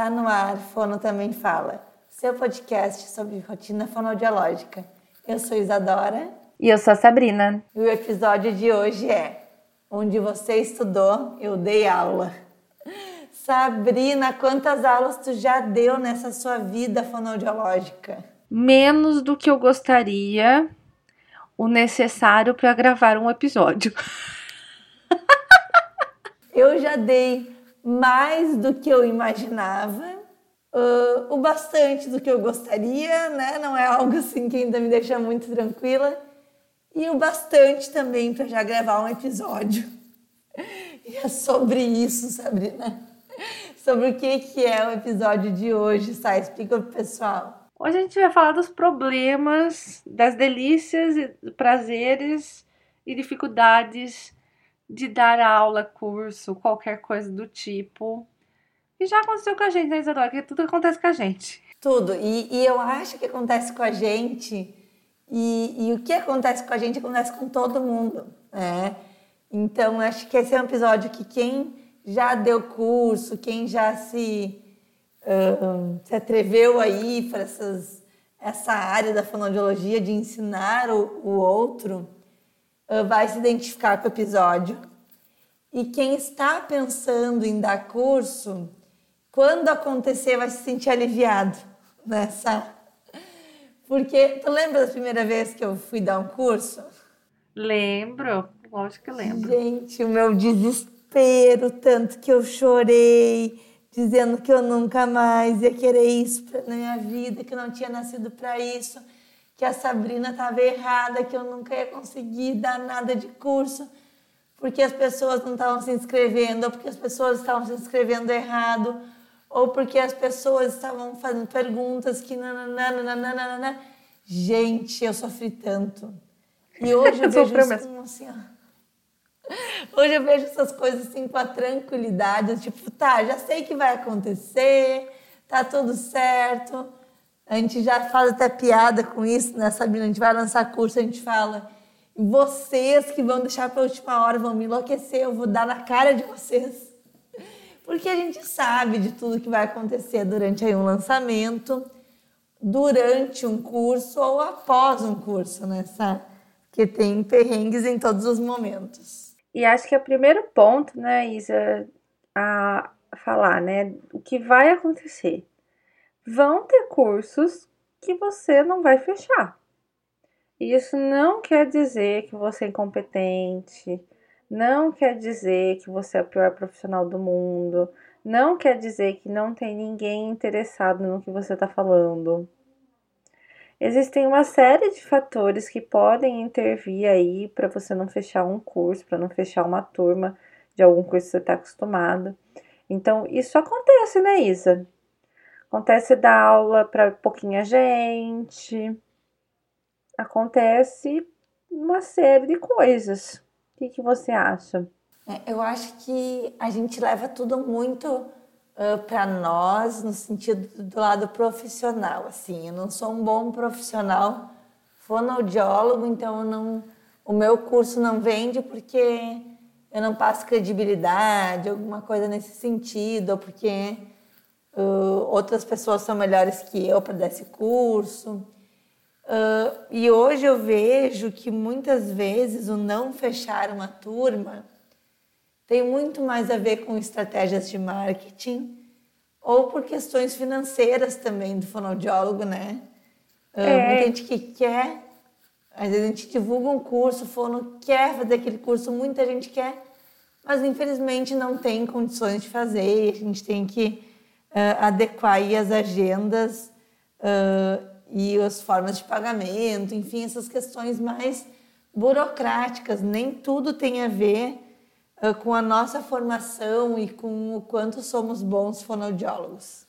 Está no ar, Fono Também Fala, seu podcast sobre rotina fonoaudiológica. Eu sou Isadora. E eu sou a Sabrina. E o episódio de hoje é Onde você estudou, eu dei aula. Sabrina, quantas aulas tu já deu nessa sua vida fonoaudiológica? Menos do que eu gostaria, o necessário para gravar um episódio. eu já dei mais do que eu imaginava, uh, o bastante do que eu gostaria, né? Não é algo assim que ainda me deixa muito tranquila, e o bastante também para já gravar um episódio. E é sobre isso, Sabrina. Sobre o que, que é o episódio de hoje, Sá? Explica pro pessoal. Hoje a gente vai falar dos problemas, das delícias, prazeres e dificuldades de dar aula, curso, qualquer coisa do tipo. E já aconteceu com a gente, né, Isadora? Que tudo acontece com a gente. Tudo. E, e eu acho que acontece com a gente. E, e, o que acontece com a gente acontece com todo mundo, né? Então, acho que esse é um episódio que quem já deu curso, quem já se, uh, se atreveu aí para essa área da fonoaudiologia de ensinar o, o outro, vai se identificar com o episódio. E quem está pensando em dar curso, quando acontecer, vai se sentir aliviado nessa. Porque tu lembra da primeira vez que eu fui dar um curso? Lembro, lógico que lembro. Gente, o meu desespero, tanto que eu chorei, dizendo que eu nunca mais ia querer isso na minha vida, que eu não tinha nascido para isso que a Sabrina estava errada, que eu nunca ia conseguir dar nada de curso, porque as pessoas não estavam se inscrevendo, ou porque as pessoas estavam se inscrevendo errado, ou porque as pessoas estavam fazendo perguntas que nananana. Gente, eu sofri tanto. E hoje eu, eu vejo isso como assim, ó. Hoje eu vejo essas coisas assim com a tranquilidade, tipo, tá, já sei que vai acontecer, tá tudo certo a gente já faz até piada com isso, né, Sabrina? A gente vai lançar curso, a gente fala. Vocês que vão deixar para a última hora vão me enlouquecer, eu vou dar na cara de vocês. Porque a gente sabe de tudo que vai acontecer durante aí um lançamento, durante um curso ou após um curso, né, Sá? Que tem perrengues em todos os momentos. E acho que é o primeiro ponto, né, Isa, a falar, né, o que vai acontecer vão ter cursos que você não vai fechar. Isso não quer dizer que você é incompetente, não quer dizer que você é o pior profissional do mundo, não quer dizer que não tem ninguém interessado no que você está falando. Existem uma série de fatores que podem intervir aí para você não fechar um curso, para não fechar uma turma de algum curso que você está acostumado. Então, isso acontece, né, Isa? Acontece dar aula para pouquinha gente. Acontece uma série de coisas. O que, que você acha? É, eu acho que a gente leva tudo muito uh, para nós no sentido do lado profissional. Assim, eu não sou um bom profissional fonoaudiólogo, então não, o meu curso não vende porque eu não passo credibilidade, alguma coisa nesse sentido, ou porque Uh, outras pessoas são melhores que eu para dar esse curso. Uh, e hoje eu vejo que muitas vezes o não fechar uma turma tem muito mais a ver com estratégias de marketing ou por questões financeiras também do fonoaudiólogo, né? Uh, é. Muita gente que quer, às vezes a gente divulga um curso, o fono quer fazer aquele curso, muita gente quer, mas infelizmente não tem condições de fazer, a gente tem que uh, adequar as agendas uh, e as formas de pagamento, enfim, essas questões mais burocráticas. Nem tudo tem a ver uh, com a nossa formação e com o quanto somos bons fonoaudiólogos.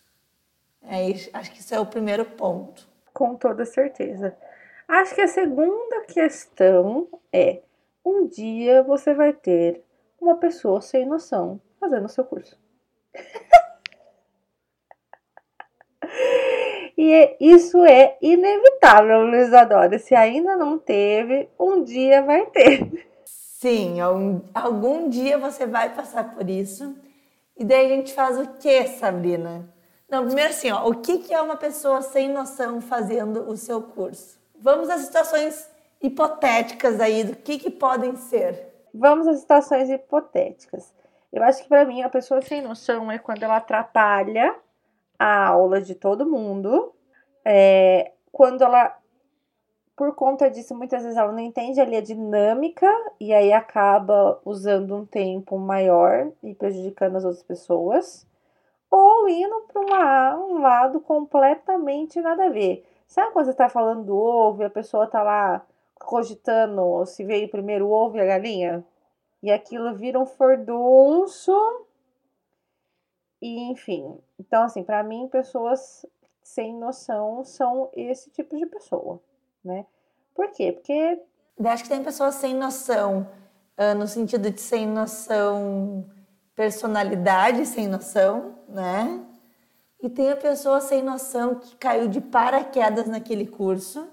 É, acho que isso é o primeiro ponto. Com toda certeza. Acho que a segunda questão é: um dia você vai ter uma pessoa sem noção fazendo o seu curso. E isso é inevitável, Luiz Adora. Se ainda não teve, um dia vai ter. Sim, algum dia você vai passar por isso. E daí a gente faz o que, Sabrina? Não, primeiro assim, ó, o que, que é uma pessoa sem noção fazendo o seu curso? Vamos às situações hipotéticas aí do que, que podem ser. Vamos às situações hipotéticas. Eu acho que para mim a pessoa sem noção é quando ela atrapalha a aula de todo mundo, é, quando ela, por conta disso, muitas vezes ela não entende ali a dinâmica e aí acaba usando um tempo maior e prejudicando as outras pessoas, ou indo para um lado completamente nada a ver. Sabe quando você está falando do ovo e a pessoa está lá cogitando se veio primeiro o ovo e a galinha? E aquilo vira um fordunço. E, enfim. Então, assim, para mim, pessoas sem noção são esse tipo de pessoa, né? Por quê? Porque. Eu acho que tem pessoas sem noção, uh, no sentido de sem noção, personalidade sem noção, né? E tem a pessoa sem noção que caiu de paraquedas naquele curso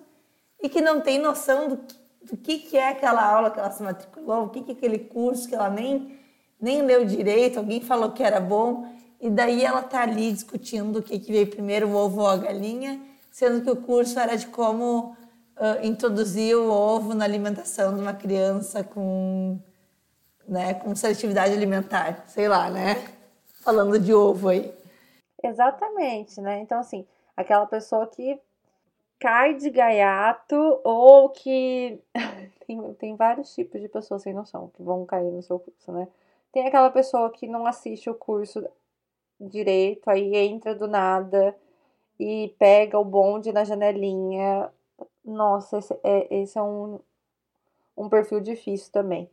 e que não tem noção do que do que, que é aquela aula que ela se matriculou, o que, que é aquele curso que ela nem, nem leu direito, alguém falou que era bom, e daí ela tá ali discutindo o que, que veio primeiro, o ovo ou a galinha, sendo que o curso era de como uh, introduzir o ovo na alimentação de uma criança com, né, com seletividade alimentar, sei lá, né? Falando de ovo aí. Exatamente, né? Então, assim, aquela pessoa que cai de gaiato ou que. tem, tem vários tipos de pessoas sem noção que vão cair no seu curso, né? Tem aquela pessoa que não assiste o curso direito, aí entra do nada e pega o bonde na janelinha. Nossa, esse é, esse é um, um perfil difícil também.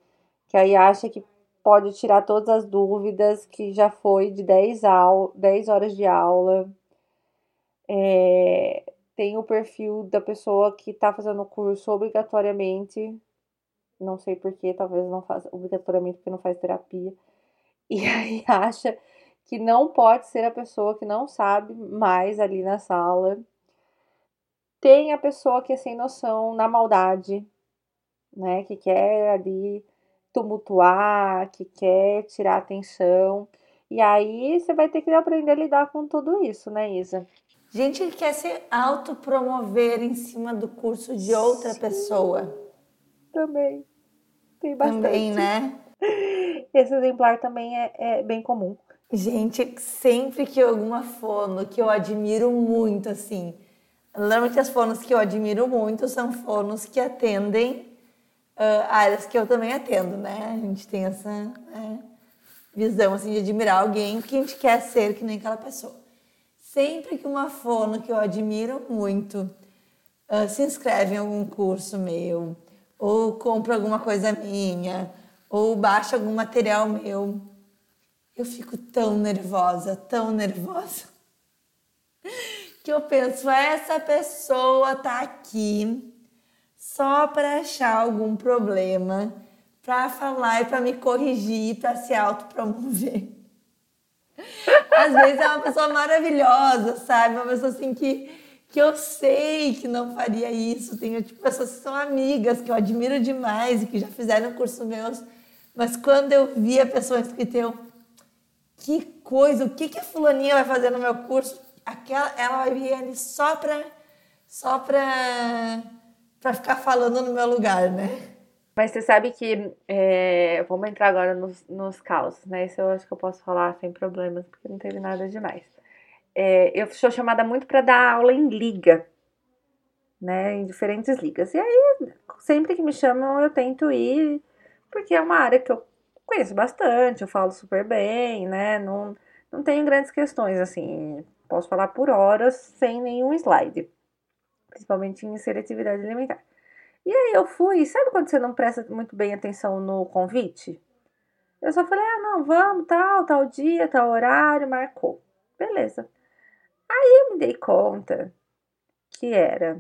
Que aí acha que pode tirar todas as dúvidas, que já foi de 10, au 10 horas de aula. É, tem o perfil da pessoa que está fazendo o curso obrigatoriamente, não sei porquê, talvez não faça obrigatoriamente porque não faz terapia, e aí acha que não pode ser a pessoa que não sabe mais ali na sala. Tem a pessoa que é sem noção na maldade, né, que quer ali tumultuar, que quer tirar atenção. E aí você vai ter que aprender a lidar com tudo isso, né, Isa? Gente que quer se autopromover em cima do curso de outra Sim. pessoa. Também. Tem bastante. Também, né? Esse exemplar também é, é bem comum. Gente, sempre que alguma fono que eu admiro muito, assim. Normalmente as fonos que eu admiro muito são fonos que atendem uh, áreas que eu também atendo, né? A gente tem essa né, visão assim, de admirar alguém que a gente quer ser que nem aquela pessoa. Sempre que uma fono que eu admiro muito uh, se inscreve em algum curso meu, ou compra alguma coisa minha, ou baixa algum material meu, eu fico tão nervosa, tão nervosa, que eu penso, essa pessoa tá aqui só para achar algum problema, para falar e para me corrigir, para se autopromover. Às vezes é uma pessoa maravilhosa, sabe? Uma pessoa assim que, que eu sei que não faria isso. Tenho tipo, pessoas que são amigas, que eu admiro demais e que já fizeram curso meus. Mas quando eu vi a pessoa inscrita, eu. Que coisa, o que, que a fulaninha vai fazer no meu curso? Aquela, ela vai vir ali só para só pra ficar falando no meu lugar, né? Mas você sabe que. É, vamos entrar agora nos, nos causos, né? Isso eu acho que eu posso falar sem problemas, porque não teve nada demais. É, eu sou chamada muito para dar aula em liga, né? Em diferentes ligas. E aí, sempre que me chamam, eu tento ir, porque é uma área que eu conheço bastante, eu falo super bem, né? Não, não tenho grandes questões, assim. Posso falar por horas sem nenhum slide, principalmente em seletividade alimentar. E aí eu fui, sabe quando você não presta muito bem atenção no convite? Eu só falei, ah, não, vamos, tal, tal dia, tal horário, marcou. Beleza. Aí eu me dei conta que era,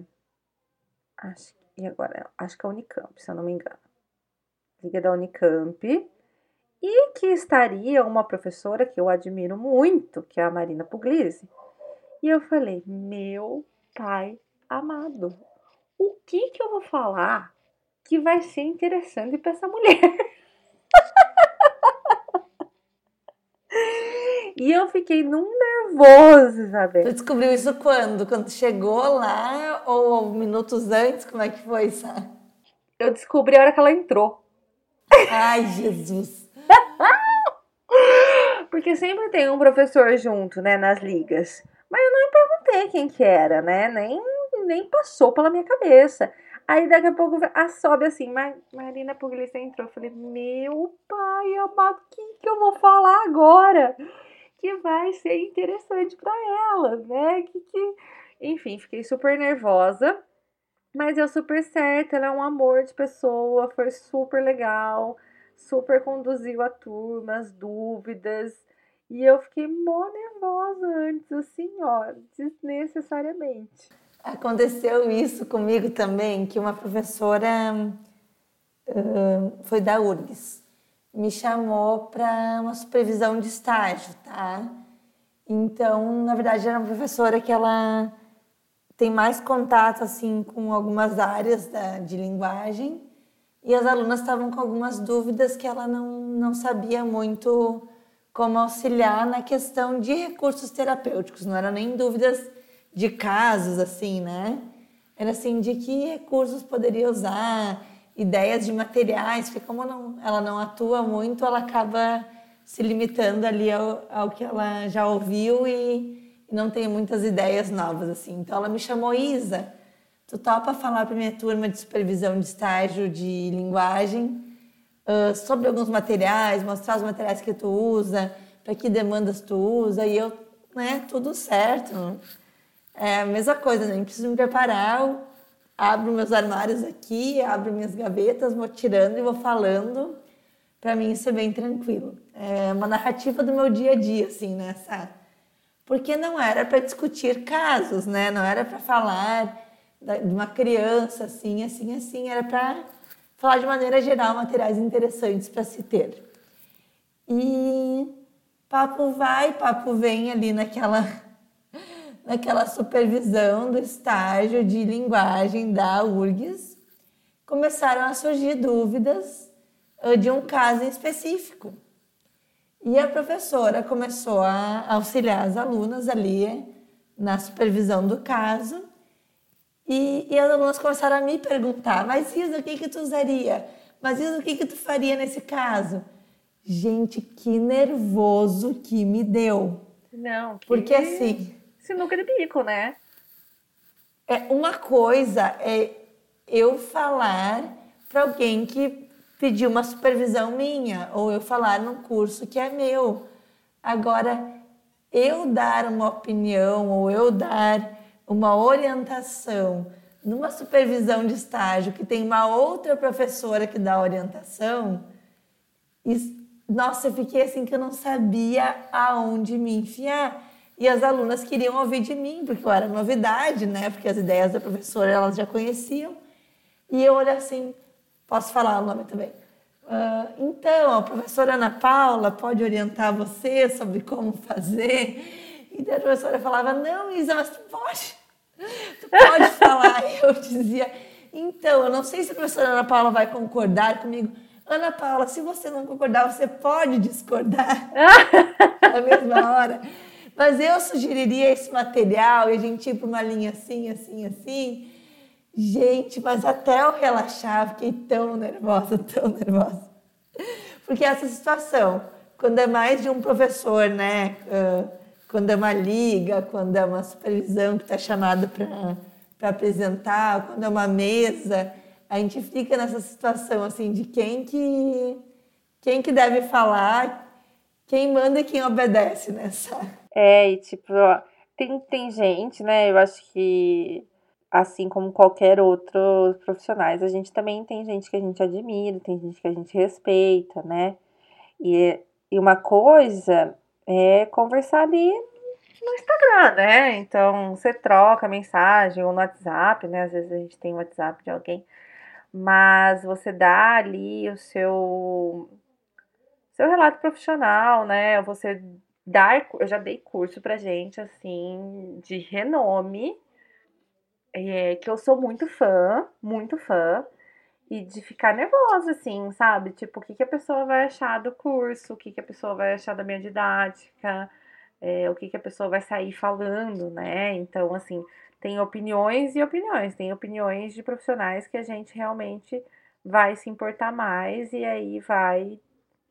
acho, e agora, acho que é Unicamp, se eu não me engano. Da Unicamp. E que estaria uma professora que eu admiro muito, que é a Marina Puglisi. E eu falei, meu pai amado, o que que eu vou falar que vai ser interessante para essa mulher? e eu fiquei num nervoso, Isabel. Tu descobriu isso quando? Quando chegou lá ou minutos antes? Como é que foi, sabe? Eu descobri a hora que ela entrou. Ai, Jesus. Porque sempre tem um professor junto, né, nas ligas. Mas eu não perguntei quem que era, né? Nem, nem passou pela minha cabeça. Aí daqui a pouco a sobe assim, Marina Pugliese entrou. Eu falei, meu pai amado, o que, que eu vou falar agora? Que vai ser interessante para ela, né? Que, que... Enfim, fiquei super nervosa. Mas deu super certo, ela é um amor de pessoa, foi super legal, super conduziu a turma, as dúvidas. E eu fiquei mó nervosa antes, assim, ó, desnecessariamente. Aconteceu isso comigo também, que uma professora uh, foi da URGS, me chamou para uma supervisão de estágio, tá? Então, na verdade, era uma professora que ela tem mais contato assim com algumas áreas da, de linguagem e as alunas estavam com algumas dúvidas que ela não, não sabia muito como auxiliar na questão de recursos terapêuticos, não eram nem dúvidas de casos, assim, né? Era assim, de que recursos poderia usar, ideias de materiais, porque como não, ela não atua muito, ela acaba se limitando ali ao, ao que ela já ouviu e, e, não tem muitas ideias novas, assim. Então ela me chamou, Isa, tu topa falar para minha turma de supervisão de estágio de linguagem uh, sobre alguns materiais, mostrar os materiais que tu usa, para que demandas tu usa, e eu, né, tudo certo, é a mesma coisa, nem né? preciso me preparar. abro meus armários aqui, abro minhas gavetas, vou tirando e vou falando. Para mim isso é bem tranquilo. É uma narrativa do meu dia a dia, assim. Né, Porque não era para discutir casos, né? Não era para falar de uma criança assim, assim, assim. Era para falar de maneira geral materiais interessantes para se ter. E papo vai, papo vem ali naquela naquela supervisão do estágio de linguagem da URGS, começaram a surgir dúvidas de um caso específico. E a professora começou a auxiliar as alunas ali na supervisão do caso. E, e as alunas começaram a me perguntar: Mas Isa, o que, que tu usaria? Mas Isa, o que, que tu faria nesse caso? Gente, que nervoso que me deu. Não, que... Porque assim, sinuca de bico, né? É uma coisa é eu falar para alguém que pediu uma supervisão minha ou eu falar num curso que é meu. Agora eu dar uma opinião ou eu dar uma orientação numa supervisão de estágio que tem uma outra professora que dá orientação, isso, nossa, eu fiquei assim que eu não sabia aonde me enfiar. E as alunas queriam ouvir de mim, porque eu era novidade, né? Porque as ideias da professora elas já conheciam. E eu olhei assim, posso falar o nome também. Uh, então, a professora Ana Paula pode orientar você sobre como fazer. E a professora falava, não, Isa, mas tu pode. Tu pode falar. Eu dizia, então, eu não sei se a professora Ana Paula vai concordar comigo. Ana Paula, se você não concordar, você pode discordar na mesma hora. Mas eu sugeriria esse material e a gente ir para uma linha assim, assim, assim. Gente, mas até eu relaxar, fiquei tão nervosa, tão nervosa. Porque essa situação, quando é mais de um professor, né? Quando é uma liga, quando é uma supervisão que está chamado para apresentar, quando é uma mesa, a gente fica nessa situação assim de quem que quem que deve falar, quem manda e quem obedece nessa. É, e tipo, ó, tem, tem gente, né? Eu acho que, assim como qualquer outro profissionais, a gente também tem gente que a gente admira, tem gente que a gente respeita, né? E, e uma coisa é conversar ali no Instagram, né? Então, você troca mensagem ou no WhatsApp, né? Às vezes a gente tem o WhatsApp de alguém, mas você dá ali o seu seu relato profissional, né? Você dar, eu já dei curso pra gente, assim, de renome, é, que eu sou muito fã, muito fã, e de ficar nervosa, assim, sabe? Tipo, o que, que a pessoa vai achar do curso, o que, que a pessoa vai achar da minha didática, é, o que, que a pessoa vai sair falando, né? Então, assim, tem opiniões e opiniões. Tem opiniões de profissionais que a gente realmente vai se importar mais e aí vai,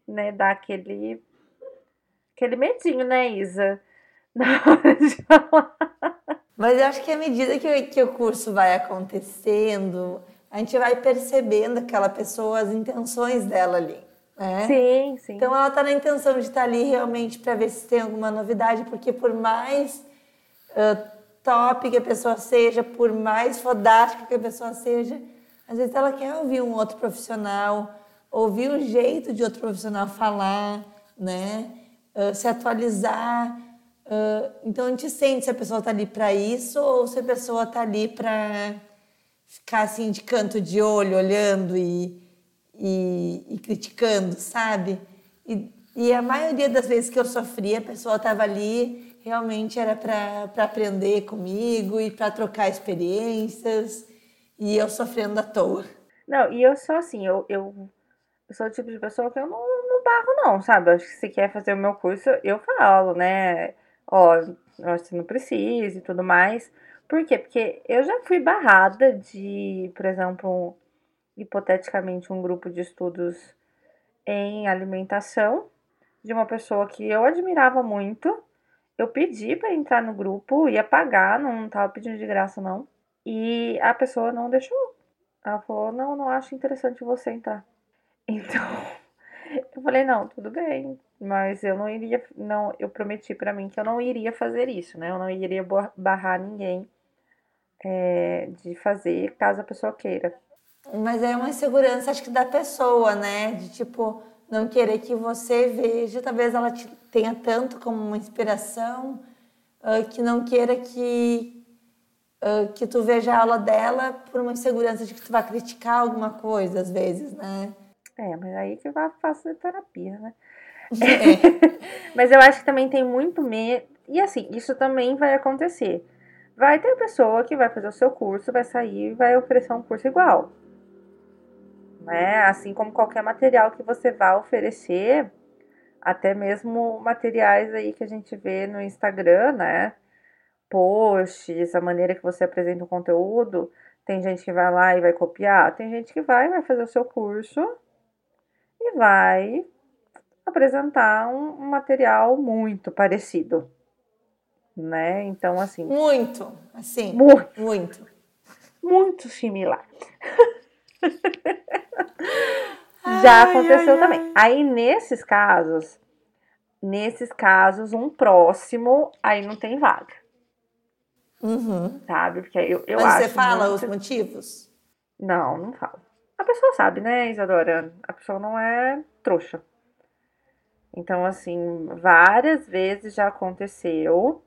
né, dar aquele, aquele medinho, né, Isa? Na hora de falar. Mas eu acho que à medida que, que o curso vai acontecendo, a gente vai percebendo aquela pessoa, as intenções dela ali. Né? Sim, sim. Então ela está na intenção de estar tá ali realmente para ver se tem alguma novidade, porque por mais uh, top que a pessoa seja, por mais fodástica que a pessoa seja, às vezes ela quer ouvir um outro profissional, ouvir o jeito de outro profissional falar, né? Uh, se atualizar. Uh, então a gente sente se a pessoa está ali para isso ou se a pessoa está ali para ficar assim de canto de olho, olhando e, e, e criticando, sabe? E, e, a maioria das vezes que eu sofri, a pessoa estava ali, realmente era para aprender comigo e para trocar experiências, e eu sofrendo à toa. Não, e eu sou assim, eu, eu, eu sou o tipo de pessoa que eu não, não barro, não, sabe? Acho que se quer fazer o meu curso, eu falo, né? Ó, você não precisa e tudo mais. Por quê? Porque eu já fui barrada de, por exemplo, um, hipoteticamente, um grupo de estudos em alimentação de uma pessoa que eu admirava muito. Eu pedi para entrar no grupo, ia pagar, não estava pedindo de graça, não. E a pessoa não deixou. Ela falou: Não, não acho interessante você entrar. Então, eu falei: Não, tudo bem, mas eu não iria. não Eu prometi para mim que eu não iria fazer isso, né? Eu não iria barrar ninguém é, de fazer caso a pessoa queira. Mas é uma insegurança, acho que da pessoa, né? De tipo, não querer que você veja, talvez ela te tenha tanto como uma inspiração, uh, que não queira que, uh, que tu veja a aula dela por uma insegurança de que tu vai criticar alguma coisa, às vezes, né? É, mas aí que vai fazer terapia, né? É. mas eu acho que também tem muito medo. E assim, isso também vai acontecer. Vai ter pessoa que vai fazer o seu curso, vai sair e vai oferecer um curso igual. Né? Assim como qualquer material que você vá oferecer, até mesmo materiais aí que a gente vê no Instagram, né? Posts, a maneira que você apresenta o conteúdo. Tem gente que vai lá e vai copiar, tem gente que vai, vai fazer o seu curso e vai apresentar um, um material muito parecido né? Então, assim. Muito, assim. Muito. Muito, muito similar. Já aconteceu ai, também. Ai. Aí, nesses casos, nesses casos, um próximo, aí não tem vaga. Uhum. Sabe? Porque eu, eu Mas acho. você fala muito... os motivos? Não, não falo. A pessoa sabe, né, Isadora? A pessoa não é trouxa. Então, assim, várias vezes já aconteceu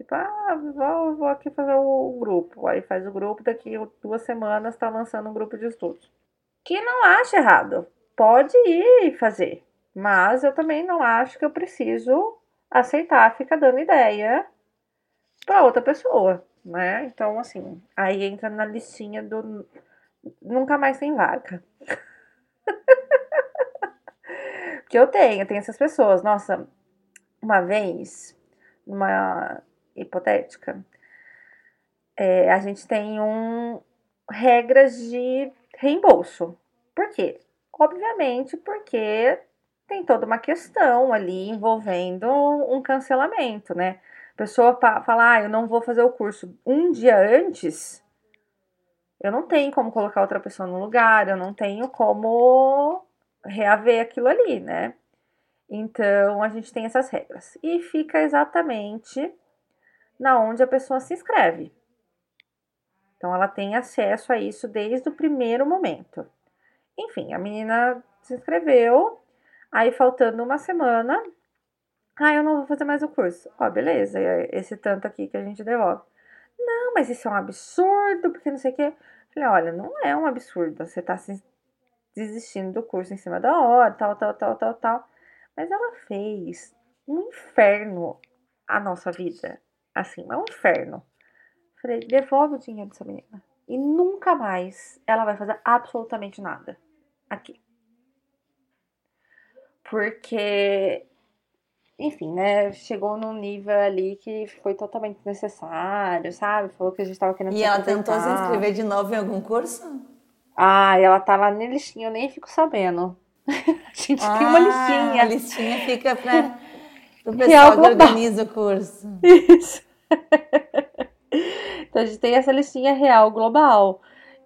Tipo, ah, vou, vou aqui fazer o grupo. Aí faz o grupo, daqui duas semanas está lançando um grupo de estudos. Que não acha errado. Pode ir fazer. Mas eu também não acho que eu preciso aceitar ficar dando ideia para outra pessoa, né? Então, assim, aí entra na listinha do nunca mais tem vaga. que eu tenho, tem essas pessoas. Nossa, uma vez, numa hipotética, é, a gente tem um regras de reembolso. Por quê? Obviamente porque tem toda uma questão ali envolvendo um cancelamento, né? A pessoa fala, ah, eu não vou fazer o curso um dia antes, eu não tenho como colocar outra pessoa no lugar, eu não tenho como reaver aquilo ali, né? Então a gente tem essas regras. E fica exatamente na onde a pessoa se inscreve. Então ela tem acesso a isso desde o primeiro momento. Enfim, a menina se inscreveu, aí faltando uma semana, ah, eu não vou fazer mais o curso. Ó, beleza, esse tanto aqui que a gente devolve. Não, mas isso é um absurdo, porque não sei o quê. Falei, olha, não é um absurdo, você tá desistindo do curso em cima da hora, tal, tal, tal, tal, tal. Mas ela fez um inferno a nossa vida. Assim, é um inferno. Falei, devolve o dinheiro dessa menina. E nunca mais ela vai fazer absolutamente nada aqui. Porque enfim, né? Chegou num nível ali que foi totalmente necessário, sabe? Falou que a gente tava querendo E ela tentou se inscrever de novo em algum curso? Ah, ela tá lá na listinha, eu nem fico sabendo. a gente ah, tem uma listinha. A listinha fica para o pessoal que organiza o curso. Isso. então a gente tem essa listinha real global.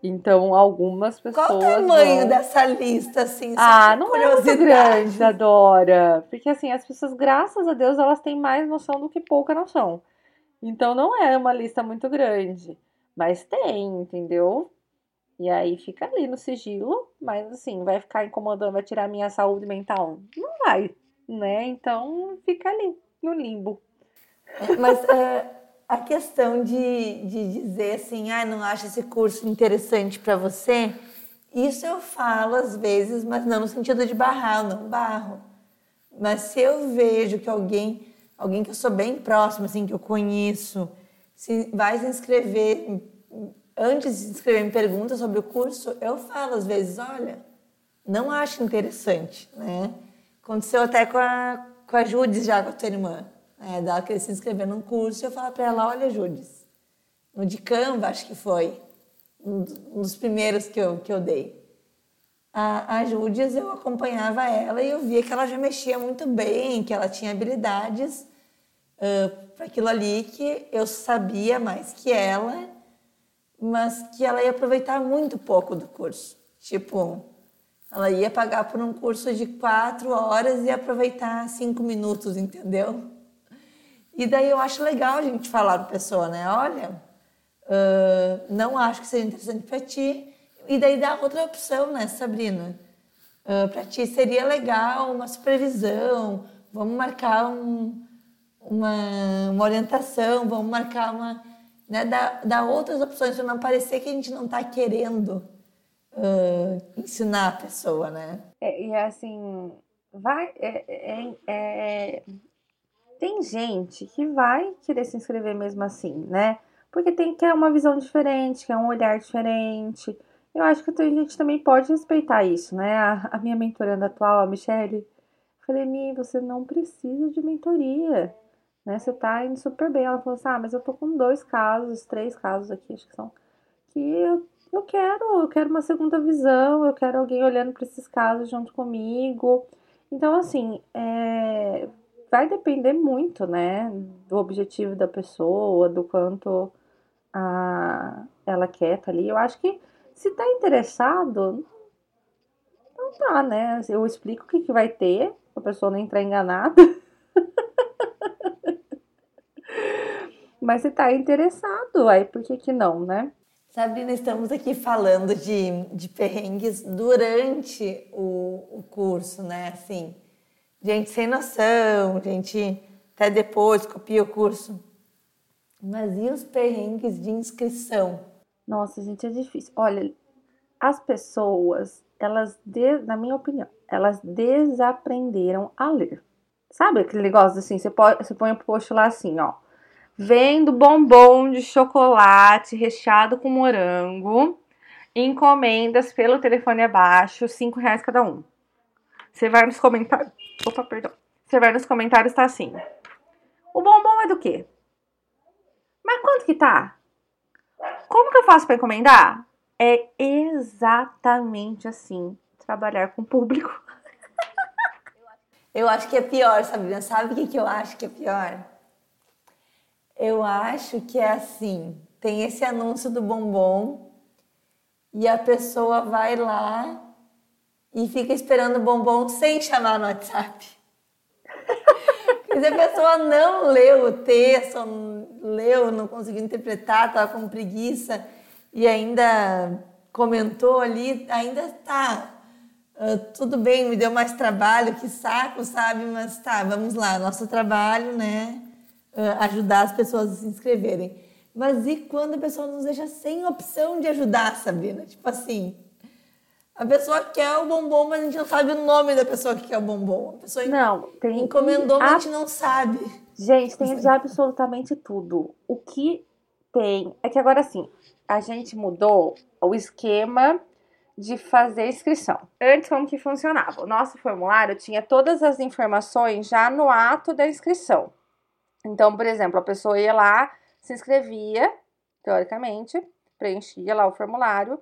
Então, algumas pessoas. Qual o tamanho vão... dessa lista, assim? Ah, não é muito grande, Adora. Porque, assim, as pessoas, graças a Deus, elas têm mais noção do que pouca noção. Então, não é uma lista muito grande. Mas tem, entendeu? E aí fica ali no sigilo, mas assim, vai ficar incomodando, vai tirar minha saúde mental? Não vai, né? Então fica ali, no limbo. Mas uh, a questão de, de dizer assim, ah, não acho esse curso interessante para você, isso eu falo às vezes, mas não no sentido de barrar, eu não barro. Mas se eu vejo que alguém, alguém que eu sou bem próximo, assim, que eu conheço, se vai se inscrever antes de em perguntas sobre o curso, eu falo às vezes, olha, não acho interessante, né? Aconteceu até com a, com a Judis já, com a tua irmã. Né? Dela querer se inscrever num curso eu falo para ela, olha, Judis, no de Canva, acho que foi, um dos primeiros que eu, que eu dei. A, a eu acompanhava ela e eu via que ela já mexia muito bem, que ela tinha habilidades uh, para aquilo ali que eu sabia mais que ela mas que ela ia aproveitar muito pouco do curso. Tipo, ela ia pagar por um curso de quatro horas e aproveitar cinco minutos, entendeu? E daí eu acho legal a gente falar para a pessoa, né? Olha, uh, não acho que seja interessante para ti. E daí dá outra opção, né, Sabrina? Uh, para ti seria legal uma supervisão, vamos marcar um, uma, uma orientação, vamos marcar uma né, dar, dar outras opções para não parecer que a gente não está querendo uh, ensinar a pessoa, né? É, e assim, vai, é, é, é, tem gente que vai querer se inscrever mesmo assim, né? Porque tem que é uma visão diferente, quer um olhar diferente. Eu acho que a gente também pode respeitar isso, né? A, a minha mentoranda atual, a Michelle, falei, Mi, você não precisa de mentoria né? Você tá indo super bem. Ela falou assim: ah, mas eu tô com dois casos, três casos aqui, acho que são, que eu, eu quero, eu quero uma segunda visão, eu quero alguém olhando para esses casos junto comigo. Então, assim, é, vai depender muito, né, do objetivo da pessoa, do quanto a, ela quer tá ali. Eu acho que se tá interessado, então tá, né? Eu explico o que, que vai ter, a pessoa não entrar enganada. Mas você está interessado, aí por que, que não, né? Sabrina, estamos aqui falando de, de perrengues durante o, o curso, né? Assim, gente sem noção, gente até depois copia o curso. Mas e os perrengues de inscrição? Nossa, gente, é difícil. Olha, as pessoas, elas, de, na minha opinião, elas desaprenderam a ler. Sabe aquele negócio assim? Você, pode, você põe o post lá assim, ó. Vendo bombom de chocolate recheado com morango. Encomendas pelo telefone abaixo, cinco reais cada um. Você vai nos comentários. Opa, perdão. Você vai nos comentários, tá assim. O bombom é do quê? Mas quanto que tá? Como que eu faço para encomendar? É exatamente assim. Trabalhar com o público. Eu acho que é pior, Sabrina. Sabe o que, que eu acho que é pior? Eu acho que é assim: tem esse anúncio do bombom e a pessoa vai lá e fica esperando o bombom sem chamar no WhatsApp. se a pessoa não leu o texto, leu, não conseguiu interpretar, estava com preguiça e ainda comentou ali, ainda está. Uh, tudo bem, me deu mais trabalho, que saco, sabe? Mas tá, vamos lá, nosso trabalho, né? Ajudar as pessoas a se inscreverem. Mas e quando a pessoa nos deixa sem opção de ajudar, Sabrina? Tipo assim, a pessoa quer o bombom, mas a gente não sabe o nome da pessoa que quer o bombom. A pessoa não, tem encomendou, mas a gente não sabe. Gente, tem de absolutamente tudo. O que tem é que agora assim, a gente mudou o esquema de fazer inscrição. Antes, como que funcionava? O nosso formulário tinha todas as informações já no ato da inscrição. Então, por exemplo, a pessoa ia lá, se inscrevia, teoricamente, preenchia lá o formulário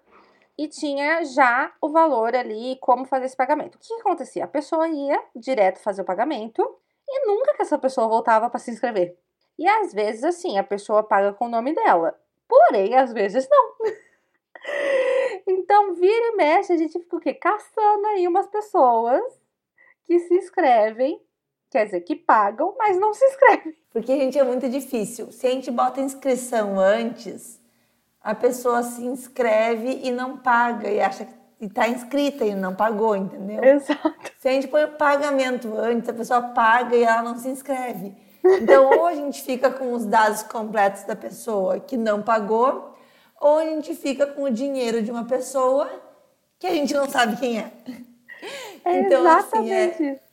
e tinha já o valor ali, como fazer esse pagamento. O que acontecia? A pessoa ia direto fazer o pagamento e nunca que essa pessoa voltava para se inscrever. E às vezes, assim, a pessoa paga com o nome dela. Porém, às vezes não. então, vira e mexe, a gente fica o quê? Caçando aí umas pessoas que se inscrevem, quer dizer, que pagam, mas não se inscrevem. Porque, gente, é muito difícil. Se a gente bota inscrição antes, a pessoa se inscreve e não paga e acha que está inscrita e não pagou, entendeu? Exato. Se a gente põe o pagamento antes, a pessoa paga e ela não se inscreve. Então, ou a gente fica com os dados completos da pessoa que não pagou, ou a gente fica com o dinheiro de uma pessoa que a gente não sabe quem é. é então, exatamente. assim, é, é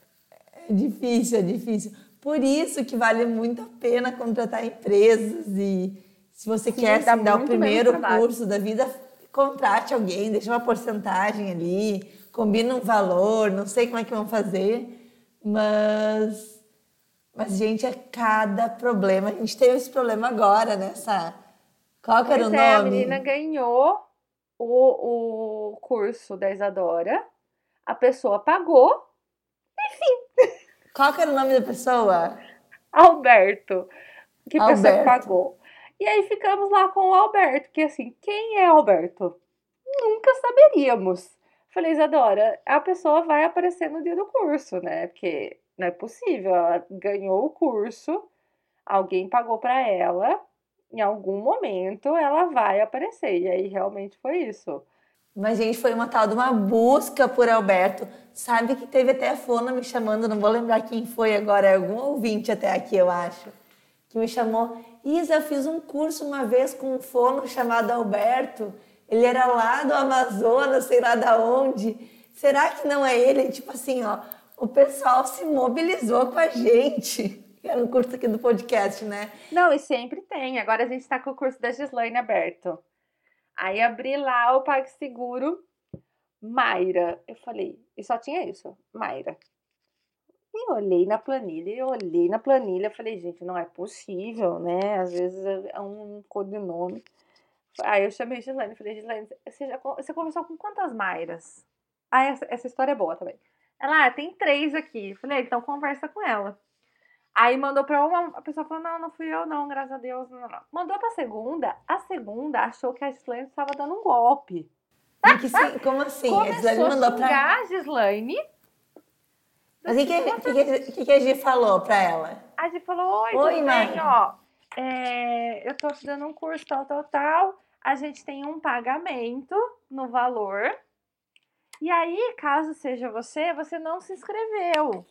difícil, é difícil. Por isso que vale muito a pena contratar empresas e se você Sim, quer dar o primeiro curso da vida, contrate alguém, deixa uma porcentagem ali, combina um valor, não sei como é que vão fazer, mas mas, gente, é cada problema. A gente teve esse problema agora, nessa. Qual que era pois o é, nome? A menina ganhou o, o curso da Isadora, a pessoa pagou. Qual que era o nome da pessoa? Alberto. Que a pessoa pagou. E aí ficamos lá com o Alberto, que assim, quem é Alberto? Nunca saberíamos. Falei, Isadora, a pessoa vai aparecer no dia do curso, né? Porque não é possível. Ela ganhou o curso, alguém pagou para ela, em algum momento ela vai aparecer. E aí realmente foi isso. Mas, gente, foi uma tal de uma busca por Alberto. Sabe que teve até a Fona me chamando, não vou lembrar quem foi agora, é algum ouvinte até aqui, eu acho, que me chamou. Isa, eu fiz um curso uma vez com um fono chamado Alberto. Ele era lá do Amazonas, sei lá da onde. Será que não é ele? Tipo assim, ó, o pessoal se mobilizou com a gente. Era um curso aqui do podcast, né? Não, e sempre tem. Agora a gente está com o curso da Gislaine aberto. Aí abri lá o PagSeguro Mayra. Eu falei, e só tinha isso, Mayra. E olhei na planilha, e olhei na planilha, falei, gente, não é possível, né? Às vezes é um codinome. Aí eu chamei a Gislaine, falei, Gislaine, você, já, você conversou com quantas Mayras? Ah, essa, essa história é boa também. Ela, ah, tem três aqui. Falei, então conversa com ela. Aí mandou pra uma, a pessoa falou, não, não fui eu não, graças a Deus, não, não. Mandou pra segunda, a segunda achou que a Gislaine estava dando um golpe. Que como assim? Começou a mandou pra... a Gislaine. Mas o que, que, que, que, a Gi falou pra ela? A Gi falou, oi, oi tudo bem, ó. É, eu tô te dando um curso tal, tal, tal. A gente tem um pagamento no valor e aí, caso seja você, você não se inscreveu.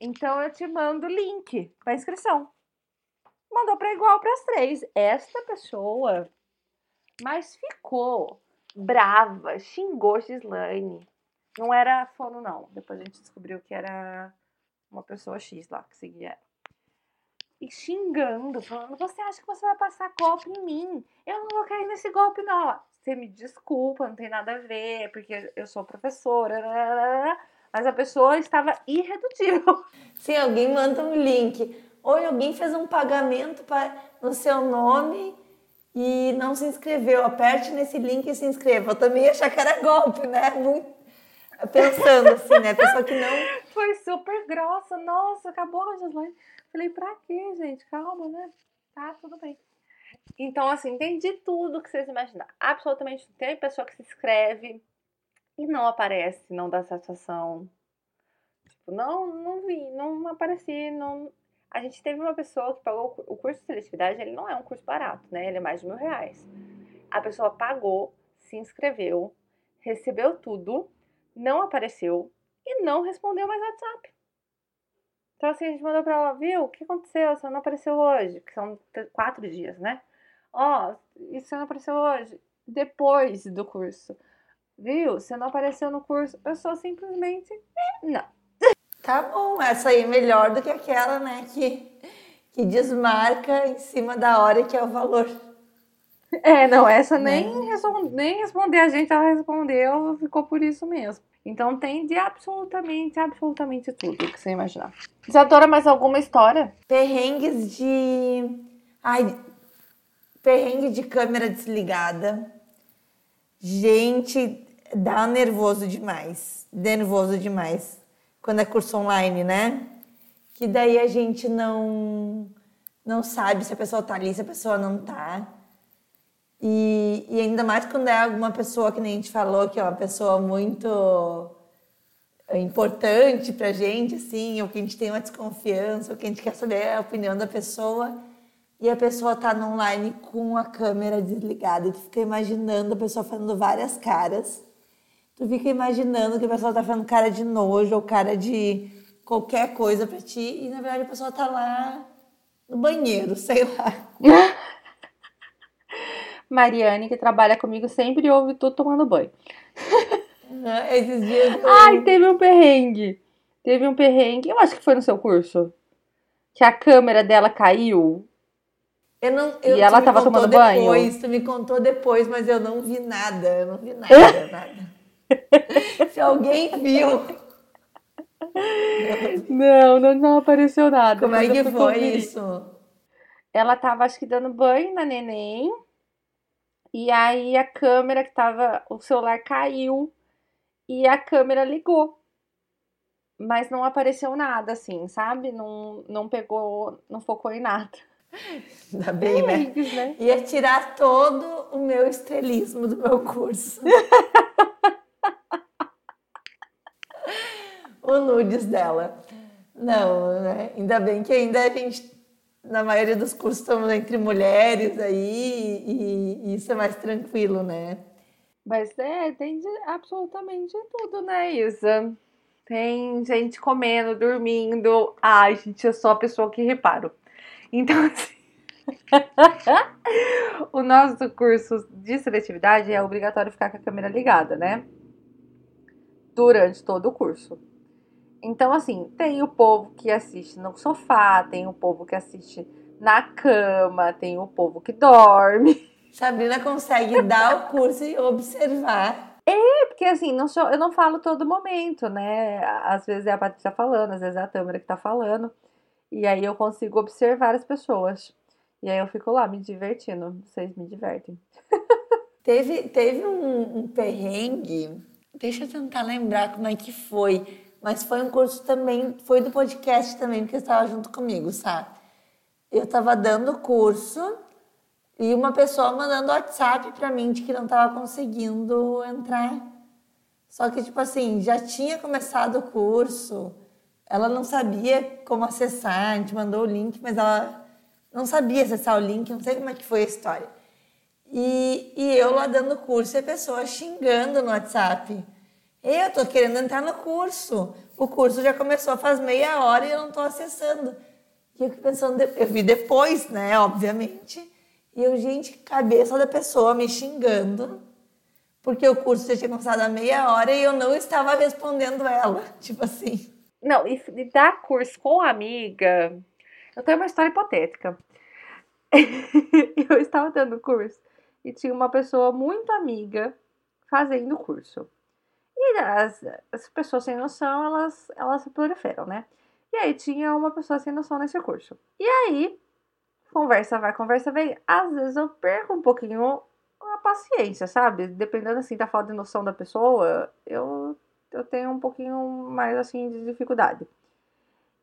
Então eu te mando o link para inscrição. Mandou para igual para as três. Esta pessoa, mas ficou brava, xingou Gislaine. Não era fono, não. Depois a gente descobriu que era uma pessoa X lá que seguia. E xingando, falando: Você acha que você vai passar golpe em mim? Eu não vou cair nesse golpe, não você me desculpa, não tem nada a ver, porque eu sou professora, mas a pessoa estava irredutível. Se alguém manda um link, ou alguém fez um pagamento pra, no seu nome e não se inscreveu, aperte nesse link e se inscreva. Eu também ia achar que era golpe, né? Muito, pensando assim, né? Pessoa que não. Foi super grossa, nossa, acabou a Gislaine. Falei, pra quê, gente? Calma, né? Tá, tudo bem. Então, assim, de tudo que vocês imaginar. Absolutamente tem pessoa que se inscreve e não aparece, não dá satisfação. Tipo, não, não vi, não apareci, não. A gente teve uma pessoa que pagou o curso de seletividade, ele não é um curso barato, né? Ele é mais de mil reais. A pessoa pagou, se inscreveu, recebeu tudo, não apareceu e não respondeu mais WhatsApp. Então, assim, a gente mandou pra ela, viu? O que aconteceu? Você não apareceu hoje? Que são quatro dias, né? Ó, oh, isso não apareceu hoje. Depois do curso. Viu? Você não apareceu no curso. Eu sou simplesmente. Não. Tá bom, essa aí é melhor do que aquela, né? Que, que desmarca em cima da hora que é o valor. É, não, essa nem, né? respond, nem responder a gente, ela respondeu, ficou por isso mesmo. Então tem de absolutamente, absolutamente tudo que você imaginar. Você adora mais alguma história? Perrengues de. Ai, perrengue de câmera desligada. Gente, dá nervoso demais. Nervoso demais. Quando é curso online, né? Que daí a gente não não sabe se a pessoa tá ali, se a pessoa não tá. E, e ainda mais quando é alguma pessoa que nem a gente falou, que é uma pessoa muito importante pra gente, assim, ou que a gente tem uma desconfiança, ou que a gente quer saber a opinião da pessoa, e a pessoa tá no online com a câmera desligada, e tu fica imaginando a pessoa fazendo várias caras. Tu fica imaginando que a pessoa tá fazendo cara de nojo ou cara de qualquer coisa pra ti, e na verdade a pessoa tá lá no banheiro, sei lá. Mariane, que trabalha comigo, sempre ouve tudo tomando banho. Esses dias. Eu... Ai, teve um perrengue. Teve um perrengue, eu acho que foi no seu curso. Que a câmera dela caiu. Eu não, eu, e ela tava tomando depois, banho. Tu me contou depois, mas eu não vi nada. Eu não vi nada, nada. Se alguém viu. Não, não, não apareceu nada. Como é que foi isso? Ela tava, acho que, dando banho na neném. E aí a câmera que tava. O celular caiu e a câmera ligou. Mas não apareceu nada, assim, sabe? Não, não pegou, não focou em nada. Ainda bem, né? né? Ia tirar todo o meu estrelismo do meu curso. o nudes dela. Não, né? Ainda bem que ainda a gente na maioria dos cursos estamos entre mulheres aí e, e, isso é mais tranquilo, né? Mas é, tem de, absolutamente tudo, né, Isa? Tem gente comendo, dormindo. Ai, gente, eu sou a pessoa que reparo. Então, assim, o nosso curso de seletividade é obrigatório ficar com a câmera ligada, né? Durante todo o curso. Então, assim, tem o povo que assiste no sofá, tem o povo que assiste na cama, tem o povo que dorme. Sabrina consegue dar o curso e observar. É, porque assim, não sou, eu não falo todo momento, né? Às vezes é a Patrícia falando, às vezes é a Tâmara que tá falando. E aí eu consigo observar as pessoas. E aí eu fico lá me divertindo. Vocês me divertem. teve teve um, um perrengue. Deixa eu tentar lembrar como é que foi mas foi um curso também, foi do podcast também, porque estava junto comigo, sabe? Eu estava dando curso e uma pessoa mandando WhatsApp para mim de que não estava conseguindo entrar. Só que, tipo assim, já tinha começado o curso, ela não sabia como acessar, a gente mandou o link, mas ela não sabia acessar o link, não sei como é que foi a história. E, e eu lá dando curso e a pessoa xingando no WhatsApp. Eu tô querendo entrar no curso. O curso já começou faz meia hora e eu não tô acessando. E eu pensando, eu vi depois, né, obviamente. E eu, gente, cabeça da pessoa me xingando, porque o curso já tinha começado há meia hora e eu não estava respondendo ela. Tipo assim. Não, e, e dar curso com amiga. Eu tenho uma história hipotética. eu estava dando curso e tinha uma pessoa muito amiga fazendo o curso. E as, as pessoas sem noção, elas, elas se proliferam, né? E aí tinha uma pessoa sem noção nesse curso. E aí, conversa vai, conversa vem. Às vezes eu perco um pouquinho a paciência, sabe? Dependendo assim da falta de noção da pessoa, eu, eu tenho um pouquinho mais assim de dificuldade.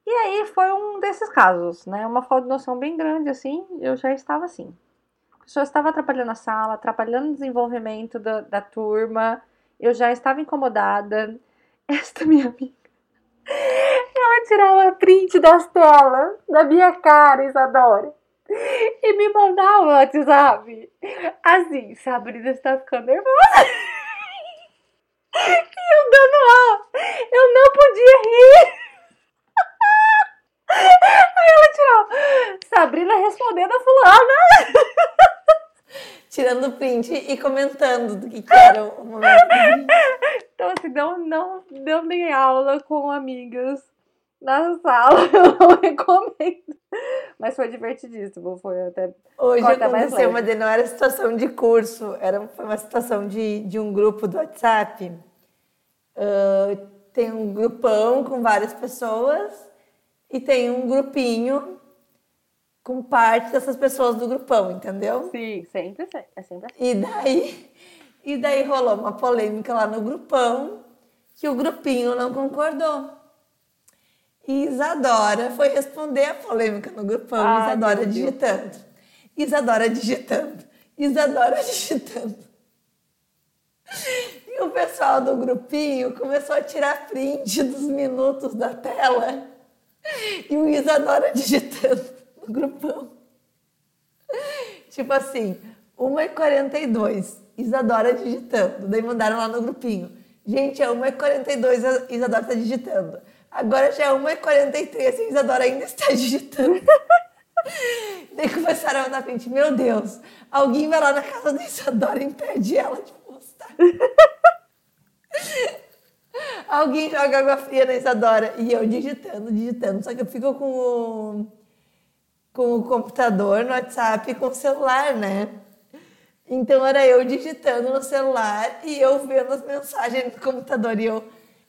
E aí foi um desses casos, né? Uma falta de noção bem grande, assim, eu já estava assim. Pessoa estava atrapalhando a sala, atrapalhando o desenvolvimento da, da turma, eu já estava incomodada. Esta minha amiga. Ela tirava print das telas da minha cara, Isadora. E me mandava o WhatsApp. Assim, Sabrina está ficando nervosa. E eu dando. Eu não podia rir. Aí ela tirou. Sabrina respondendo a fulana tirando print e comentando do que, que era o momento. então, assim, não, não, dei aula com amigas na sala, eu não recomendo. Mas foi divertidíssimo, foi até. Hoje mais aconteceu, mas não era situação de curso, era, foi uma situação de, de um grupo do WhatsApp. Ah, tem um grupão com várias pessoas e tem um grupinho com parte dessas pessoas do grupão, entendeu? Sim, sempre. É sempre assim. E daí, e daí rolou uma polêmica lá no grupão que o grupinho não concordou. E Isadora foi responder a polêmica no grupão, Ai, Isadora digitando. Isadora digitando. Isadora digitando. E o pessoal do grupinho começou a tirar print dos minutos da tela. E o Isadora digitando grupão. Tipo assim, 1h42, Isadora digitando. Daí mandaram lá no grupinho. Gente, é 1h42, a Isadora tá digitando. Agora já é 1h43 e Isadora ainda está digitando. Daí começaram a mandar print. Meu Deus, alguém vai lá na casa da Isadora e impede ela de postar. alguém joga água fria na Isadora. E eu digitando, digitando. Só que eu fico com o com o computador no WhatsApp e com o celular, né? Então era eu digitando no celular e eu vendo as mensagens no computador e eu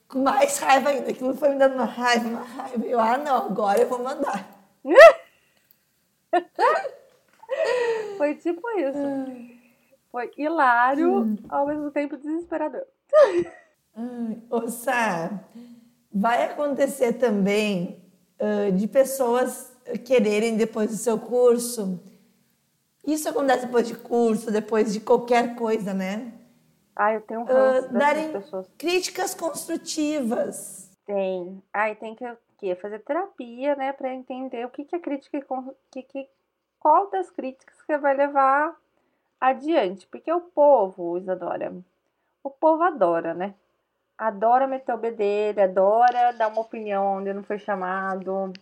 com mais raiva ainda. Aquilo foi me dando uma raiva, uma raiva. E eu, ah, não, agora eu vou mandar. Foi tipo isso. Foi hilário, ao mesmo tempo desesperador. Ai, Ô, Sá, vai acontecer também ah, de pessoas quererem depois do seu curso. Isso acontece depois de curso, depois de qualquer coisa, né? Ai, eu tenho um Ah, dessas darem pessoas. críticas construtivas. Tem. Aí tem que o quê? Fazer terapia, né? Pra entender o que, que a crítica. e Que, que, qual das críticas que vai levar adiante. Porque o povo, Isadora, o povo adora, né? Adora meter o bedelho, adora dar uma opinião onde não foi chamado.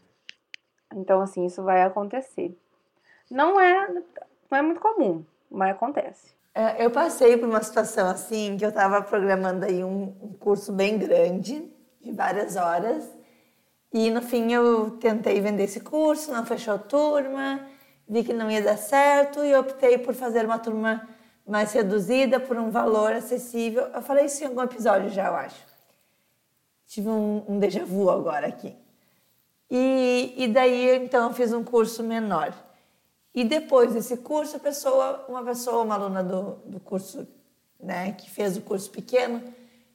Então, assim, isso vai acontecer. Não é, não é muito comum, mas acontece. É, Eu passei por uma situação assim, que eu estava programando aí um, um curso bem grande, de várias horas, e no fim eu tentei vender esse curso, não fechou turma, vi que não ia dar certo e optei por fazer uma turma mais reduzida, por um valor acessível. Eu falei isso em algum episódio já, eu acho. Tive um, um déjà vu agora aqui. E, e daí, então, eu fiz um curso menor. E depois desse curso, pessoa, uma pessoa, uma aluna do, do curso, né, que fez o curso pequeno,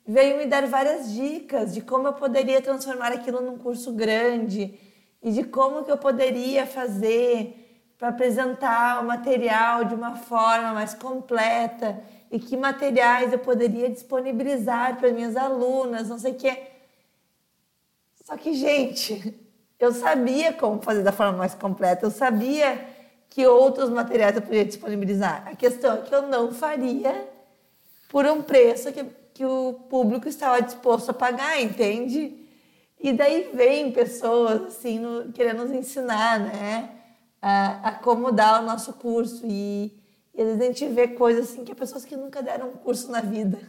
veio me dar várias dicas de como eu poderia transformar aquilo num curso grande e de como que eu poderia fazer para apresentar o material de uma forma mais completa e que materiais eu poderia disponibilizar para minhas alunas, não sei o quê. Só que, gente, eu sabia como fazer da forma mais completa, eu sabia que outros materiais eu podia disponibilizar. A questão é que eu não faria por um preço que, que o público estava disposto a pagar, entende? E daí vem pessoas assim no- querendo nos ensinar, né, a, a como dar o nosso curso e, e às vezes a gente vê coisas assim que é pessoas que nunca deram um curso na vida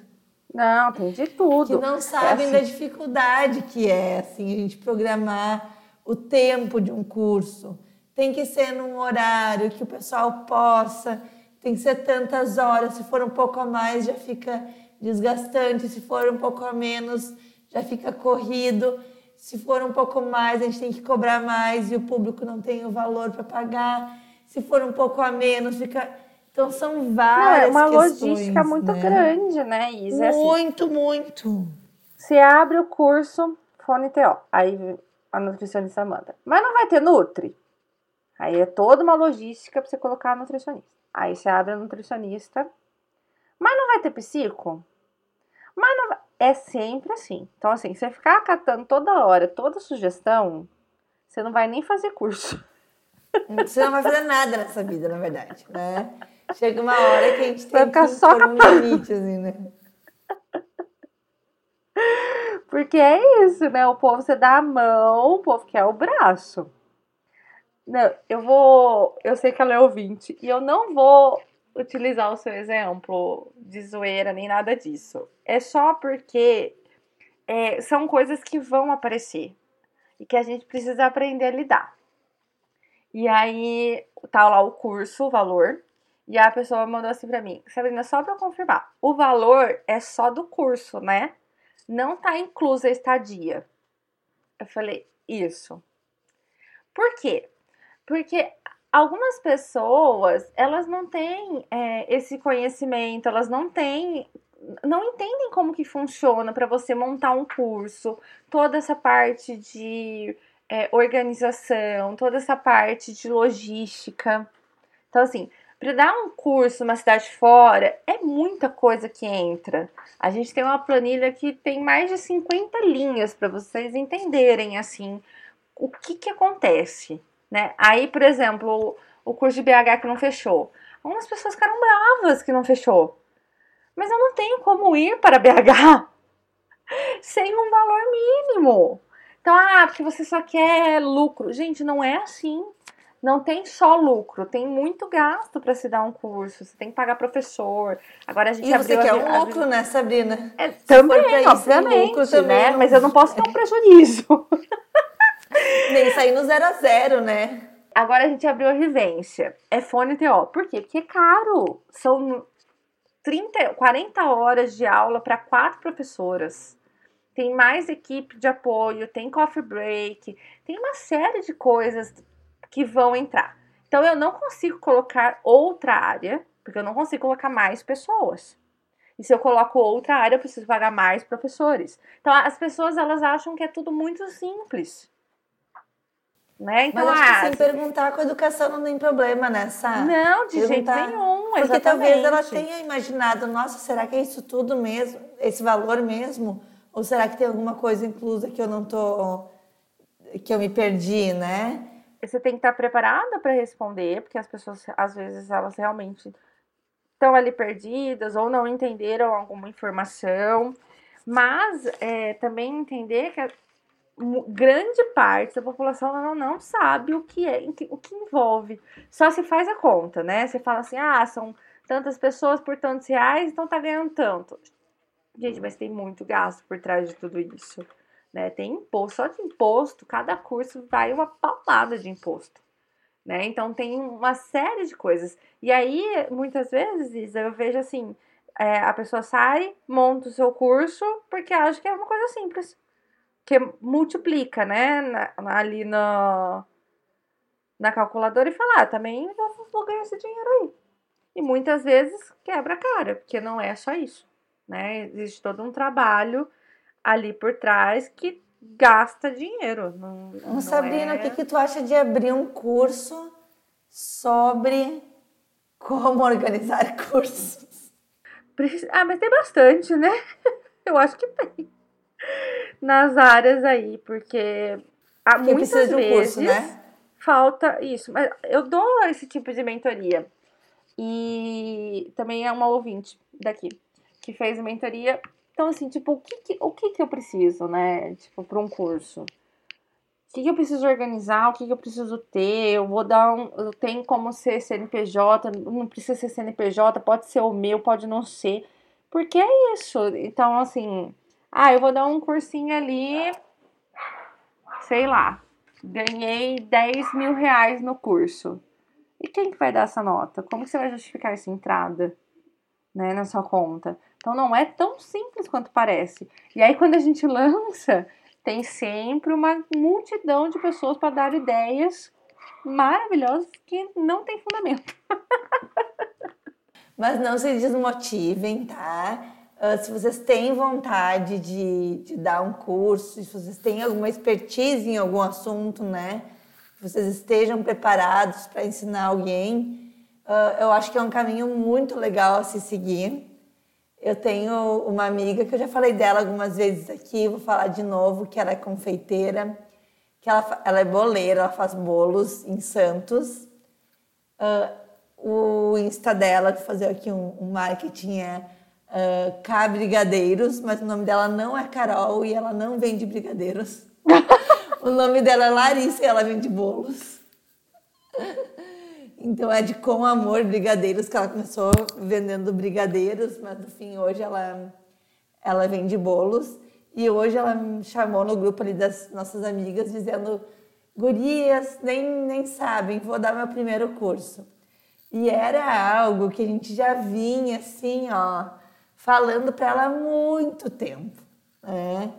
Não, tem de tudo. que não sabem É da assim, dificuldade que é assim a gente programar o tempo de um curso. Tem que ser num horário que o pessoal possa, tem que ser tantas horas, se for um pouco a mais já fica desgastante, se for um pouco a menos já fica corrido. Se for um pouco mais, a gente tem que cobrar mais e o público não tem o valor para pagar. Se for um pouco a menos, fica. Então são Não, várias é uma questões, logística muito né? grande, né, Isa? É assim, Muito, muito. Você abre o curso Fone TO, aí a nutricionista manda. Mas não vai ter Nutri. Aí é toda uma logística pra você colocar a nutricionista. Aí você abre a nutricionista. Mas não vai ter psico? Mas não vai... É sempre assim. Então, assim, você ficar catando toda hora, toda sugestão, você não vai nem fazer curso. Você não vai fazer nada nessa vida, na verdade, né? Chega uma hora que a gente Vai tem ficar que só pôr um limite, assim, né? Porque é isso, né? O povo você dá a mão, o povo quer o braço. Não, eu vou. Eu sei que ela é ouvinte e eu não vou utilizar o seu exemplo de zoeira nem nada disso. É só porque é, são coisas que vão aparecer e que a gente precisa aprender a lidar. E aí tá lá o curso, o valor. E a pessoa mandou assim pra mim, Sabrina, só pra confirmar, o valor é só do curso, né? Não tá inclusa a estadia. Eu falei, isso. Por quê? Porque algumas pessoas, elas não têm é, esse conhecimento, elas não têm não entendem como que funciona para você montar um curso, toda essa parte de é, organização, toda essa parte de logística. Então, assim, para dar um curso numa cidade fora, é muita coisa que entra. A gente tem uma planilha que tem mais de 50 linhas para vocês entenderem, assim, o que que acontece, né? Aí, por exemplo, o curso de BH que não fechou. Algumas pessoas ficaram bravas que não fechou. Mas eu não tenho como ir para BH sem um valor mínimo. Então, ah, porque você só quer lucro. Gente, não é assim. Não tem só lucro, tem muito gasto para se dar um curso. Você tem que pagar professor. Agora a gente e você quer um lucro, a... né, Sabrina? É, também, obviamente, lucro também. né? Mas eu não posso ter um prejuízo. Nem sair no zero a zero, né? Agora a gente abriu a vivência. É fone TO. Por quê? Porque é caro. São 30, 40 horas de aula para quatro professoras. Tem mais equipe de apoio, tem coffee break, tem uma série de coisas que vão entrar. Então eu não consigo colocar outra área, porque eu não consigo colocar mais pessoas. E se eu coloco outra área, eu preciso pagar mais professores. Então as pessoas elas acham que é tudo muito simples. Né? Então, Mas acho ah, que sem perguntar com a educação não tem problema, né? Não, de perguntar, jeito nenhum. Porque exatamente. talvez ela tenha imaginado, nossa, será que é isso tudo mesmo? Esse valor mesmo? Ou será que tem alguma coisa inclusa que eu não tô. que eu me perdi, né? Você tem que estar preparada para responder, porque as pessoas, às vezes, elas realmente estão ali perdidas ou não entenderam alguma informação. Mas é, também entender que grande parte da população não, não sabe o que é, o que envolve. Só se faz a conta, né? Você fala assim, ah, são tantas pessoas por tantos reais, então tá ganhando tanto. Gente, mas tem muito gasto por trás de tudo isso. Né? Tem imposto, só de imposto, cada curso vai uma paulada de imposto. Né? Então tem uma série de coisas. E aí, muitas vezes, eu vejo assim, é, a pessoa sai, monta o seu curso, porque acha que é uma coisa simples que multiplica, né, na, ali na, na calculadora e fala, ah, também vou, vou ganhar esse dinheiro aí. E muitas vezes quebra a cara, porque não é só isso, né? Existe todo um trabalho ali por trás que gasta dinheiro. Não, não Sabrina, é... o que, que tu acha de abrir um curso sobre como organizar cursos? Ah, mas tem bastante, né? Eu acho que tem nas áreas aí, porque há Quem muitas vezes um curso, né? falta isso. Mas eu dou esse tipo de mentoria. E também é uma ouvinte daqui que fez mentoria. Então, assim, tipo, o que, que o que, que eu preciso, né? Tipo, para um curso? O que, que eu preciso organizar? O que, que eu preciso ter? Eu vou dar um. Eu tenho como ser CNPJ, não precisa ser CNPJ, pode ser o meu, pode não ser. Porque é isso. Então, assim, ah, eu vou dar um cursinho ali, sei lá, ganhei 10 mil reais no curso. E quem que vai dar essa nota? Como você vai justificar essa entrada, né, na sua conta? Então não é tão simples quanto parece. E aí quando a gente lança, tem sempre uma multidão de pessoas para dar ideias maravilhosas que não tem fundamento. Mas não se desmotivem, tá? Uh, se vocês têm vontade de, de, dar um curso, se vocês têm alguma expertise em algum assunto, né? Que vocês estejam preparados para ensinar alguém, uh, eu acho que é um caminho muito legal a se seguir. Eu tenho uma amiga que eu já falei dela algumas vezes aqui, vou falar de novo, que ela é confeiteira, que ela, ela é boleira, ela faz bolos em Santos. Uh, o Insta dela, vou fazer aqui um, um marketing, é uh, K Brigadeiros, mas o nome dela não é Carol e ela não vende brigadeiros. o nome dela é Larissa e ela vende bolos. Então é de Com Amor Brigadeiros que ela começou vendendo brigadeiros, mas no fim hoje ela, ela vende bolos. E hoje ela me chamou no grupo ali das nossas amigas dizendo gurias nem, nem sabem, vou dar meu primeiro curso. E era algo que a gente já vinha assim, ó, falando para ela há muito tempo, né?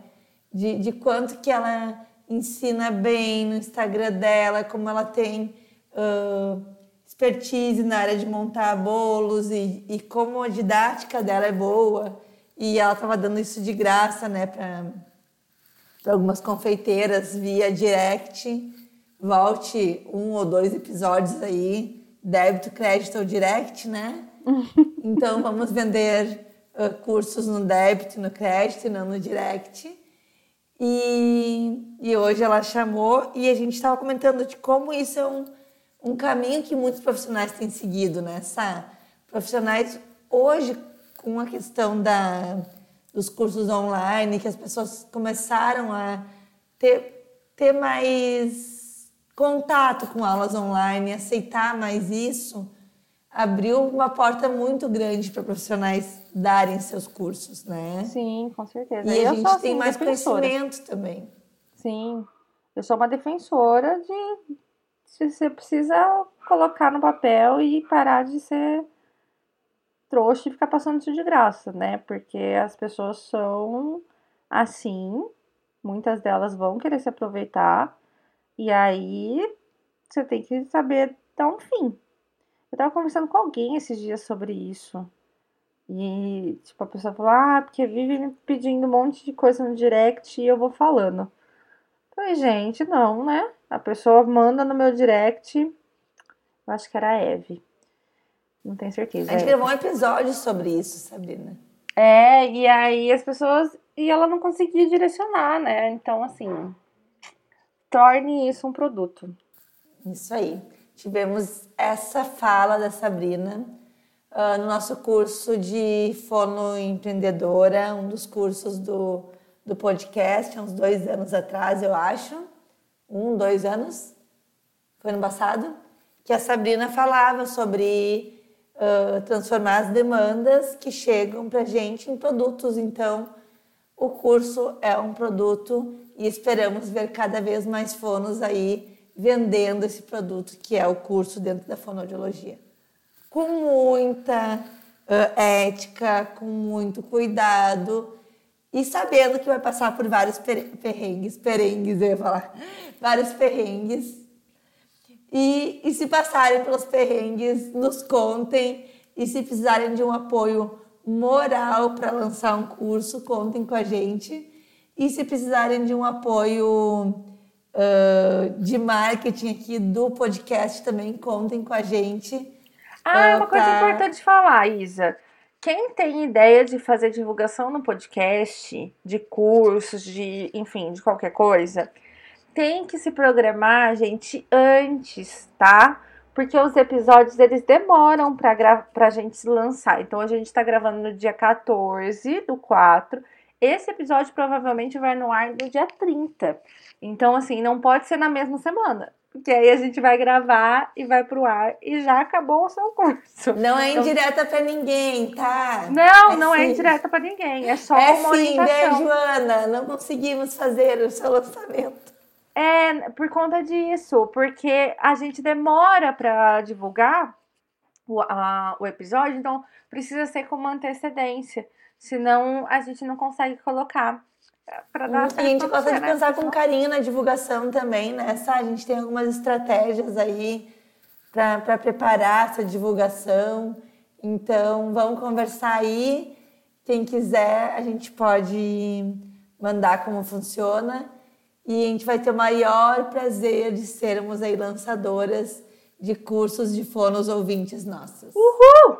De, de quanto que ela ensina bem no Instagram dela, como ela tem uh, expertise na área de montar bolos e, e como a didática dela é boa. E ela estava dando isso de graça, né, para algumas confeiteiras via direct. Volte um ou dois episódios aí, débito, crédito ou direct, né? Então vamos vender uh, cursos no débito, no crédito e não no direct. E, e hoje ela chamou e a gente estava comentando de como isso é um, um caminho que muitos profissionais têm seguido, né? Essa, profissionais hoje com a questão da, dos cursos online, que as pessoas começaram a ter, ter mais contato com aulas online, aceitar mais isso, abriu uma porta muito grande para profissionais darem seus cursos, né? Sim, com certeza. E eu a gente assim, tem mais defensora. conhecimento também. Sim, eu sou uma defensora de você precisa colocar no papel e parar de ser trouxa e ficar passando isso de graça, né? Porque as pessoas são assim, muitas delas vão querer se aproveitar, e aí você tem que saber dar um fim. Eu tava conversando com alguém esses dias sobre isso. E, tipo, a pessoa falou, ah, porque vive me pedindo um monte de coisa no direct e eu vou falando. Falei, gente, não, né? A pessoa manda no meu direct. Eu acho que era a Eve. Não tenho certeza. A gente gravou um episódio sobre isso, Sabrina. É, e aí as pessoas. E ela não conseguia direcionar, né? Então, assim. Torne isso um produto. Isso aí. Tivemos essa fala da Sabrina uh, no nosso curso de fono empreendedora, um dos cursos do, do podcast, há uns dois anos atrás, eu acho. Um, dois anos. Foi no passado. Que a Sabrina falava sobre uh, transformar as demandas que chegam para gente em produtos. Então, o curso é um produto e esperamos ver cada vez mais fonos aí vendendo esse produto que é o curso dentro da fonoaudiologia. Com muita uh, ética, com muito cuidado e sabendo que vai passar por vários perrengues, perengues, eu ia falar, vários perrengues e, e se passarem pelos perrengues, nos contem. E se precisarem de um apoio moral para lançar um curso, contem com a gente. E se precisarem de um apoio uh, de marketing aqui do podcast, também contem com a gente. Ah, uh, uma coisa pra... importante falar, Isa. Quem tem ideia de fazer divulgação no podcast, de cursos, de enfim, de qualquer coisa, tem que se programar, gente, antes, tá? Porque os episódios eles demoram pra, pra gente lançar. Então a gente tá gravando no dia 14 do 4. Esse episódio provavelmente vai no ar no dia 30. Então, assim, não pode ser na mesma semana. Porque aí a gente vai gravar e vai pro ar e já acabou o seu curso. Não é então, indireta pra ninguém, tá? Não, é não sim. é indireta pra ninguém. É só é uma sim, né, Joana? Não conseguimos fazer o seu lançamento. É por conta disso, porque a gente demora para divulgar o, a, o episódio, então precisa ser com uma antecedência, senão a gente não consegue colocar. Pra dar e a gente gosta de né? pensar com carinho na divulgação também, né? A gente tem algumas estratégias aí para preparar essa divulgação. Então, vamos conversar aí. Quem quiser, a gente pode mandar como funciona e a gente vai ter o maior prazer de sermos aí lançadoras de cursos de fonos ouvintes nossas. Uhul!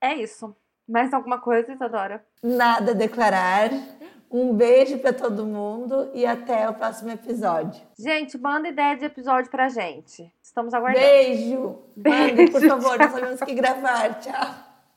É isso. Mais alguma coisa, Isadora? Nada a declarar. Um beijo para todo mundo e até o próximo episódio. Gente, manda ideia de episódio pra gente. Estamos aguardando. Beijo. Beijo. Mande, por favor, nós sabemos que gravar. Tchau.